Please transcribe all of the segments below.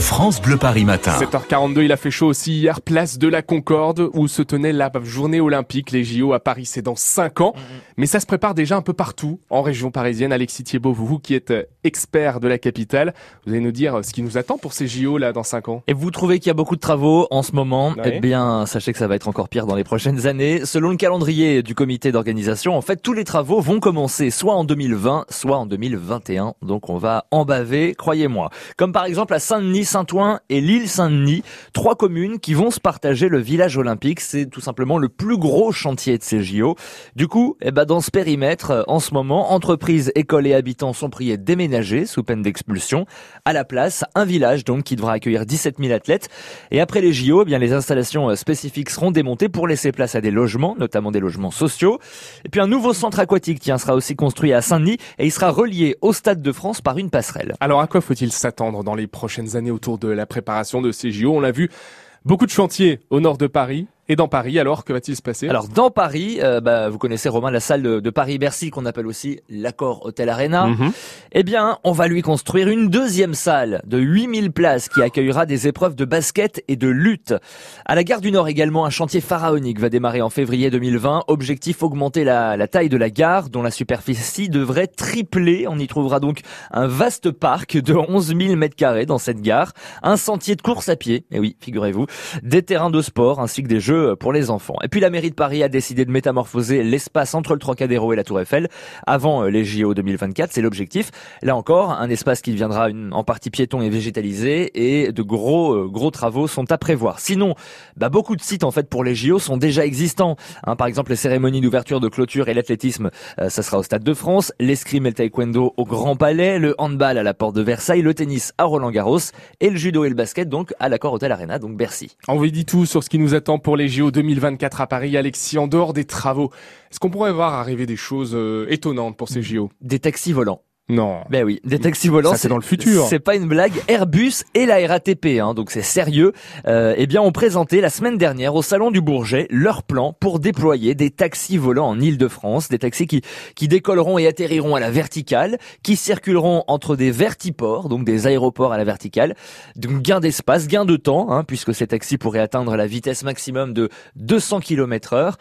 France Bleu Paris matin. 7h42, il a fait chaud aussi hier, place de la Concorde, où se tenait la journée olympique. Les JO à Paris, c'est dans 5 ans. Mais ça se prépare déjà un peu partout en région parisienne. Alexis Thiebaud, vous qui êtes euh, expert de la capitale, vous allez nous dire euh, ce qui nous attend pour ces JO là dans 5 ans. Et vous trouvez qu'il y a beaucoup de travaux en ce moment? Eh bien, sachez que ça va être encore pire dans les prochaines années. Selon le calendrier du comité d'organisation, en fait, tous les travaux vont commencer soit en 2020, soit en 2021. Donc on va en baver, croyez-moi. Comme par exemple à Saint-Denis, Saint-Ouen et l'île Saint-Denis, trois communes qui vont se partager le village olympique. C'est tout simplement le plus gros chantier de ces JO. Du coup, eh ben, dans ce périmètre, euh, en ce moment, entreprises, écoles et habitants sont priés de déménager sous peine d'expulsion. À la place, un village donc qui devra accueillir 17 000 athlètes. Et après les JO, eh bien les installations euh, spécifiques seront démontées pour laisser place à des logements, notamment des logements sociaux. Et puis un nouveau centre aquatique tiens, sera aussi construit à Saint-Denis et il sera relié au Stade de France par une passerelle. Alors à quoi faut-il s'attendre dans les prochaines années autour de la préparation de ces JO On l'a vu, beaucoup de chantiers au nord de Paris. Et dans Paris, alors, que va-t-il se passer? Alors dans Paris, euh, bah, vous connaissez Romain la salle de, de Paris-Bercy qu'on appelle aussi l'Accord Hôtel Arena. Mhm. Eh bien, on va lui construire une deuxième salle de 8000 places qui accueillera des épreuves de basket et de lutte. À la gare du Nord également, un chantier pharaonique va démarrer en février 2020. Objectif augmenter la, la taille de la gare dont la superficie devrait tripler. On y trouvera donc un vaste parc de 11 000 mètres carrés dans cette gare, un sentier de course à pied, et oui, figurez-vous, des terrains de sport ainsi que des jeux pour les enfants. Et puis la mairie de Paris a décidé de métamorphoser l'espace entre le Trocadéro et la Tour Eiffel avant euh, les JO 2024, c'est l'objectif. Là encore, un espace qui deviendra une, en partie piéton et végétalisé et de gros euh, gros travaux sont à prévoir. Sinon, bah, beaucoup de sites en fait pour les JO sont déjà existants. Hein, par exemple, les cérémonies d'ouverture, de clôture et l'athlétisme, euh, ça sera au Stade de France, l'escrime et le taekwondo au Grand Palais, le handball à la Porte de Versailles, le tennis à Roland-Garros et le judo et le basket donc à l'Accor Hotel Arena, donc Bercy. On vous dit tout sur ce qui nous attend pour les JO 2024 à Paris. Alexis, en dehors des travaux, est-ce qu'on pourrait voir arriver des choses euh, étonnantes pour ces JO Des taxis volants. Non. Ben oui, des taxis volants. Ça, c'est dans le futur. C'est pas une blague. Airbus et la RATP, hein, donc c'est sérieux. Euh, eh bien, ont présenté la semaine dernière au salon du Bourget leur plan pour déployer des taxis volants en Île-de-France, des taxis qui qui décolleront et atterriront à la verticale, qui circuleront entre des vertiports, donc des aéroports à la verticale, donc gain d'espace, gain de temps, hein, puisque ces taxis pourraient atteindre la vitesse maximum de 200 km heure.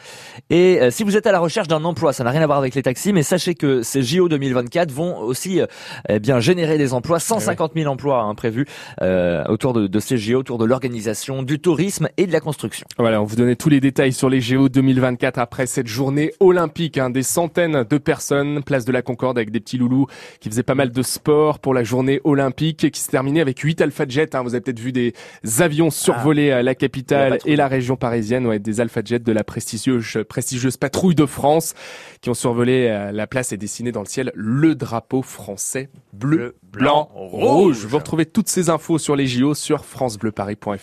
Et euh, si vous êtes à la recherche d'un emploi, ça n'a rien à voir avec les taxis, mais sachez que ces JO 2024 vont aussi euh, eh bien générer des emplois, 150 000 emplois hein, prévus euh, autour de, de ces JO, autour de l'organisation, du tourisme et de la construction. Voilà, on vous donnait tous les détails sur les JO 2024 après cette journée olympique. Hein, des centaines de personnes, place de la Concorde avec des petits loulous qui faisaient pas mal de sport pour la journée olympique qui se terminait avec 8 Alpha Jet. Hein, vous avez peut-être vu des avions survoler euh, la capitale et la région parisienne, ouais, des Alpha Jet de la prestigieuse, prestigieuse patrouille de France qui ont survolé la place et dessiné dans le ciel le drapeau français bleu, Bleu, blanc, blanc, rouge. rouge. Vous retrouvez toutes ces infos sur les JO sur francebleuparis.fr.